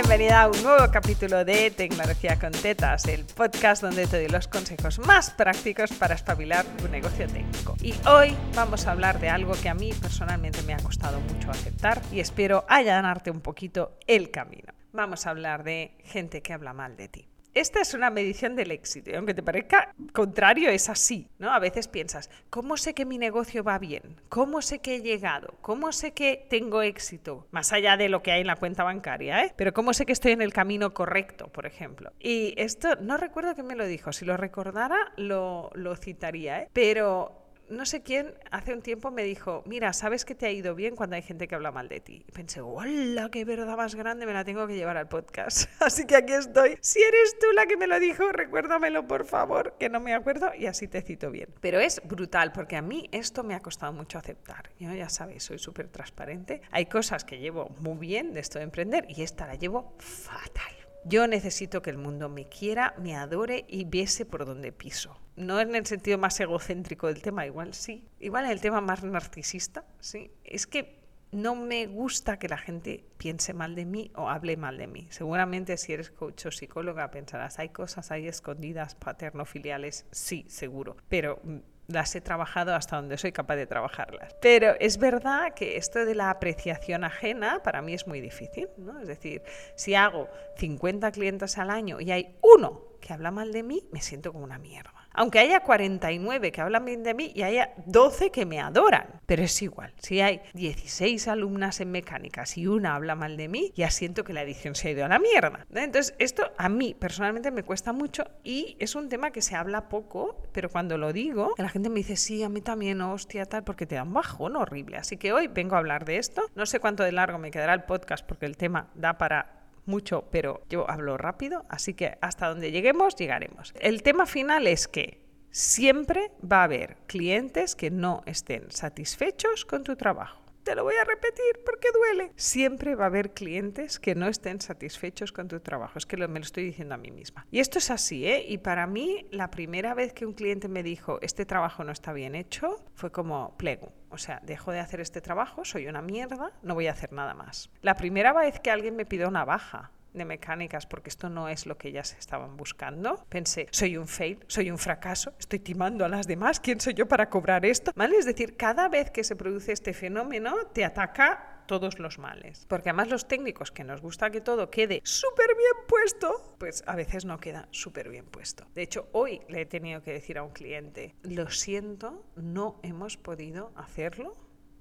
Bienvenida a un nuevo capítulo de Tecnología con Tetas, el podcast donde te doy los consejos más prácticos para espabilar tu negocio técnico. Y hoy vamos a hablar de algo que a mí personalmente me ha costado mucho aceptar y espero allanarte un poquito el camino. Vamos a hablar de gente que habla mal de ti. Esta es una medición del éxito y aunque te parezca contrario, es así, ¿no? A veces piensas, ¿cómo sé que mi negocio va bien? ¿Cómo sé que he llegado? ¿Cómo sé que tengo éxito? Más allá de lo que hay en la cuenta bancaria, ¿eh? Pero ¿cómo sé que estoy en el camino correcto, por ejemplo? Y esto, no recuerdo quién me lo dijo, si lo recordara lo, lo citaría, ¿eh? Pero no sé quién hace un tiempo me dijo, mira, sabes que te ha ido bien cuando hay gente que habla mal de ti. Y pensé, ¡hola, qué verdad más grande! Me la tengo que llevar al podcast. Así que aquí estoy. Si eres tú la que me lo dijo, recuérdamelo por favor, que no me acuerdo y así te cito bien. Pero es brutal porque a mí esto me ha costado mucho aceptar. Yo ya sabéis, soy súper transparente. Hay cosas que llevo muy bien de esto de emprender y esta la llevo fatal. Yo necesito que el mundo me quiera, me adore y viese por donde piso. No en el sentido más egocéntrico del tema, igual sí. Igual en el tema más narcisista, sí. Es que no me gusta que la gente piense mal de mí o hable mal de mí. Seguramente si eres coach o psicóloga pensarás, hay cosas ahí escondidas, paterno-filiales, sí, seguro. Pero las he trabajado hasta donde soy capaz de trabajarlas. Pero es verdad que esto de la apreciación ajena para mí es muy difícil, ¿no? Es decir, si hago 50 clientes al año y hay uno que habla mal de mí, me siento como una mierda aunque haya 49 que hablan bien de mí y haya 12 que me adoran. Pero es igual, si hay 16 alumnas en mecánicas y una habla mal de mí, ya siento que la edición se ha ido a la mierda. Entonces, esto a mí personalmente me cuesta mucho y es un tema que se habla poco, pero cuando lo digo, la gente me dice, sí, a mí también, hostia, tal, porque te da un bajón horrible. Así que hoy vengo a hablar de esto. No sé cuánto de largo me quedará el podcast porque el tema da para mucho, pero yo hablo rápido, así que hasta donde lleguemos, llegaremos. El tema final es que siempre va a haber clientes que no estén satisfechos con tu trabajo. Te lo voy a repetir porque duele. Siempre va a haber clientes que no estén satisfechos con tu trabajo. Es que me lo estoy diciendo a mí misma. Y esto es así, ¿eh? Y para mí, la primera vez que un cliente me dijo, este trabajo no está bien hecho, fue como plego. O sea, dejo de hacer este trabajo, soy una mierda, no voy a hacer nada más. La primera vez que alguien me pidió una baja de mecánicas porque esto no es lo que ellas estaban buscando. Pensé, soy un fail, soy un fracaso, estoy timando a las demás, ¿quién soy yo para cobrar esto? ¿Vale? Es decir, cada vez que se produce este fenómeno te ataca todos los males. Porque además los técnicos que nos gusta que todo quede súper bien puesto, pues a veces no queda súper bien puesto. De hecho, hoy le he tenido que decir a un cliente, lo siento, no hemos podido hacerlo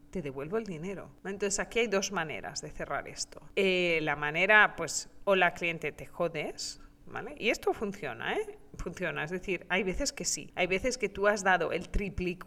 te devuelvo el dinero. Entonces aquí hay dos maneras de cerrar esto. Eh, la manera, pues, o la cliente te jodes, ¿vale? Y esto funciona, ¿eh? Funciona. Es decir, hay veces que sí. Hay veces que tú has dado el triple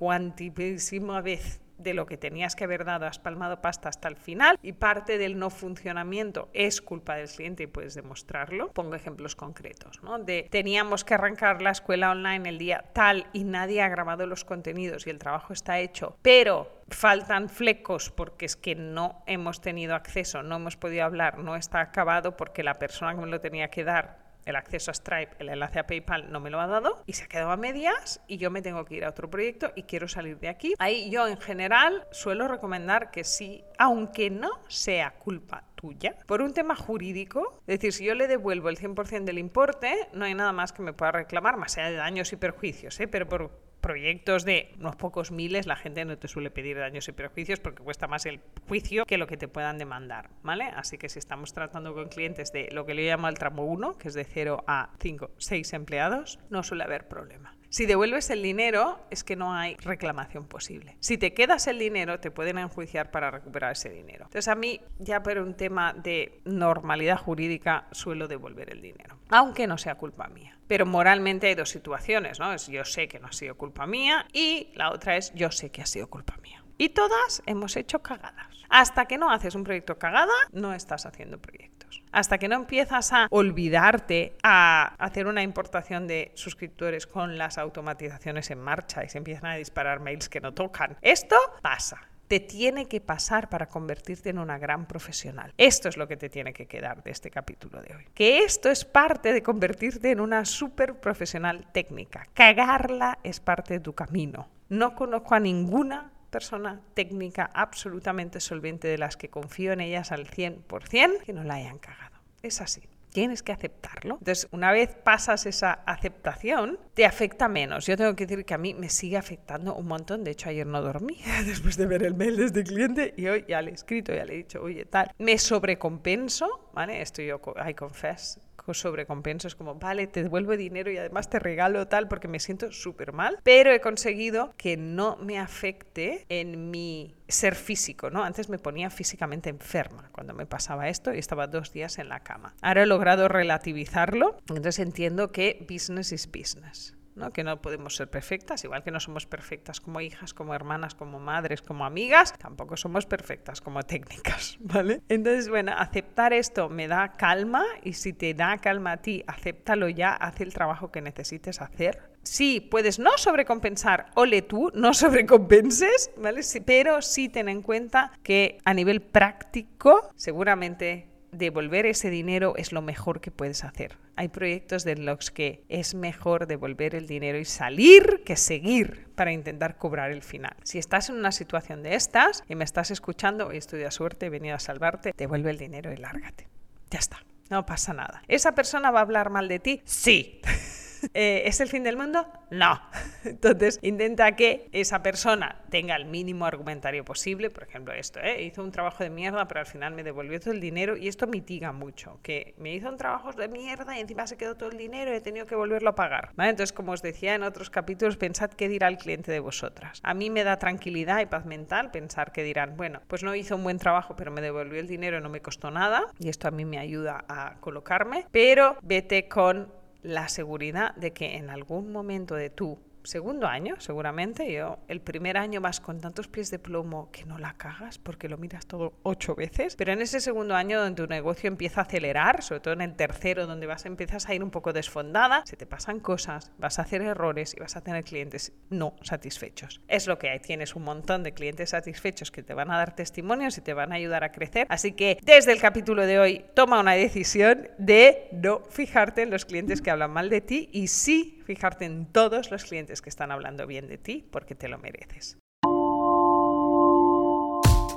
vez de lo que tenías que haber dado, has palmado pasta hasta el final y parte del no funcionamiento es culpa del cliente y puedes demostrarlo. Pongo ejemplos concretos, ¿no? De teníamos que arrancar la escuela online el día tal y nadie ha grabado los contenidos y el trabajo está hecho, pero faltan flecos porque es que no hemos tenido acceso, no hemos podido hablar, no está acabado porque la persona que me lo tenía que dar el acceso a Stripe, el enlace a PayPal no me lo ha dado y se ha quedado a medias y yo me tengo que ir a otro proyecto y quiero salir de aquí. Ahí yo en general suelo recomendar que sí, aunque no sea culpa tuya, por un tema jurídico, es decir, si yo le devuelvo el 100% del importe, no hay nada más que me pueda reclamar, más allá de daños y perjuicios, ¿eh? pero por proyectos de unos pocos miles, la gente no te suele pedir daños y perjuicios porque cuesta más el juicio que lo que te puedan demandar, ¿vale? Así que si estamos tratando con clientes de lo que le llamo el tramo 1, que es de 0 a 5, 6 empleados, no suele haber problema. Si devuelves el dinero, es que no hay reclamación posible. Si te quedas el dinero, te pueden enjuiciar para recuperar ese dinero. Entonces, a mí, ya por un tema de normalidad jurídica, suelo devolver el dinero, aunque no sea culpa mía. Pero moralmente hay dos situaciones, ¿no? Es yo sé que no ha sido culpa mía y la otra es yo sé que ha sido culpa mía. Y todas hemos hecho cagadas. Hasta que no haces un proyecto cagada, no estás haciendo proyectos. Hasta que no empiezas a olvidarte, a hacer una importación de suscriptores con las automatizaciones en marcha y se empiezan a disparar mails que no tocan. Esto pasa te tiene que pasar para convertirte en una gran profesional. Esto es lo que te tiene que quedar de este capítulo de hoy. Que esto es parte de convertirte en una súper profesional técnica. Cagarla es parte de tu camino. No conozco a ninguna persona técnica absolutamente solvente de las que confío en ellas al 100% que no la hayan cagado. Es así. Tienes que aceptarlo. Entonces, una vez pasas esa aceptación, te afecta menos. Yo tengo que decir que a mí me sigue afectando un montón. De hecho, ayer no dormí después de ver el mail de este cliente y hoy ya le he escrito, ya le he dicho, oye, tal. Me sobrecompenso, ¿vale? Esto yo, I confess, sobrecompenso. Es como, vale, te devuelvo dinero y además te regalo tal porque me siento súper mal. Pero he conseguido que no me afecte en mi ser físico, ¿no? Antes me ponía físicamente enferma cuando me pasaba esto y estaba dos días en la cama. Ahora he logrado relativizarlo, entonces entiendo que business is business que no podemos ser perfectas, igual que no somos perfectas como hijas, como hermanas, como madres, como amigas, tampoco somos perfectas como técnicas, ¿vale? Entonces, bueno, aceptar esto me da calma y si te da calma a ti, acéptalo ya, haz el trabajo que necesites hacer. Sí, puedes no sobrecompensar, ole tú, no sobrecompenses, ¿vale? pero sí ten en cuenta que a nivel práctico, seguramente devolver ese dinero es lo mejor que puedes hacer. Hay proyectos de los que es mejor devolver el dinero y salir que seguir para intentar cobrar el final. Si estás en una situación de estas y me estás escuchando, y estoy de suerte, he venido a salvarte, devuelve el dinero y lárgate. Ya está, no pasa nada. ¿Esa persona va a hablar mal de ti? Sí. Eh, ¿Es el fin del mundo? No. Entonces, intenta que esa persona tenga el mínimo argumentario posible. Por ejemplo, esto, ¿eh? hizo un trabajo de mierda, pero al final me devolvió todo el dinero y esto mitiga mucho. Que me hizo un trabajo de mierda y encima se quedó todo el dinero y he tenido que volverlo a pagar. Entonces, como os decía en otros capítulos, pensad qué dirá el cliente de vosotras. A mí me da tranquilidad y paz mental pensar que dirán, bueno, pues no hizo un buen trabajo, pero me devolvió el dinero y no me costó nada. Y esto a mí me ayuda a colocarme. Pero vete con la seguridad de que en algún momento de tu segundo año, seguramente. Yo, el primer año vas con tantos pies de plomo que no la cagas porque lo miras todo ocho veces. Pero en ese segundo año donde tu negocio empieza a acelerar, sobre todo en el tercero, donde vas, empiezas a ir un poco desfondada, se te pasan cosas, vas a hacer errores y vas a tener clientes no satisfechos. Es lo que hay. Tienes un montón de clientes satisfechos que te van a dar testimonios y te van a ayudar a crecer. Así que desde el capítulo de hoy, toma una decisión de no fijarte en los clientes que hablan mal de ti y sí fijarte en todos los clientes que están hablando bien de ti porque te lo mereces.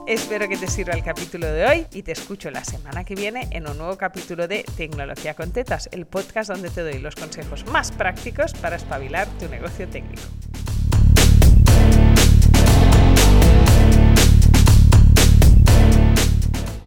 Espero que te sirva el capítulo de hoy y te escucho la semana que viene en un nuevo capítulo de Tecnología con Tetas, el podcast donde te doy los consejos más prácticos para espabilar tu negocio técnico.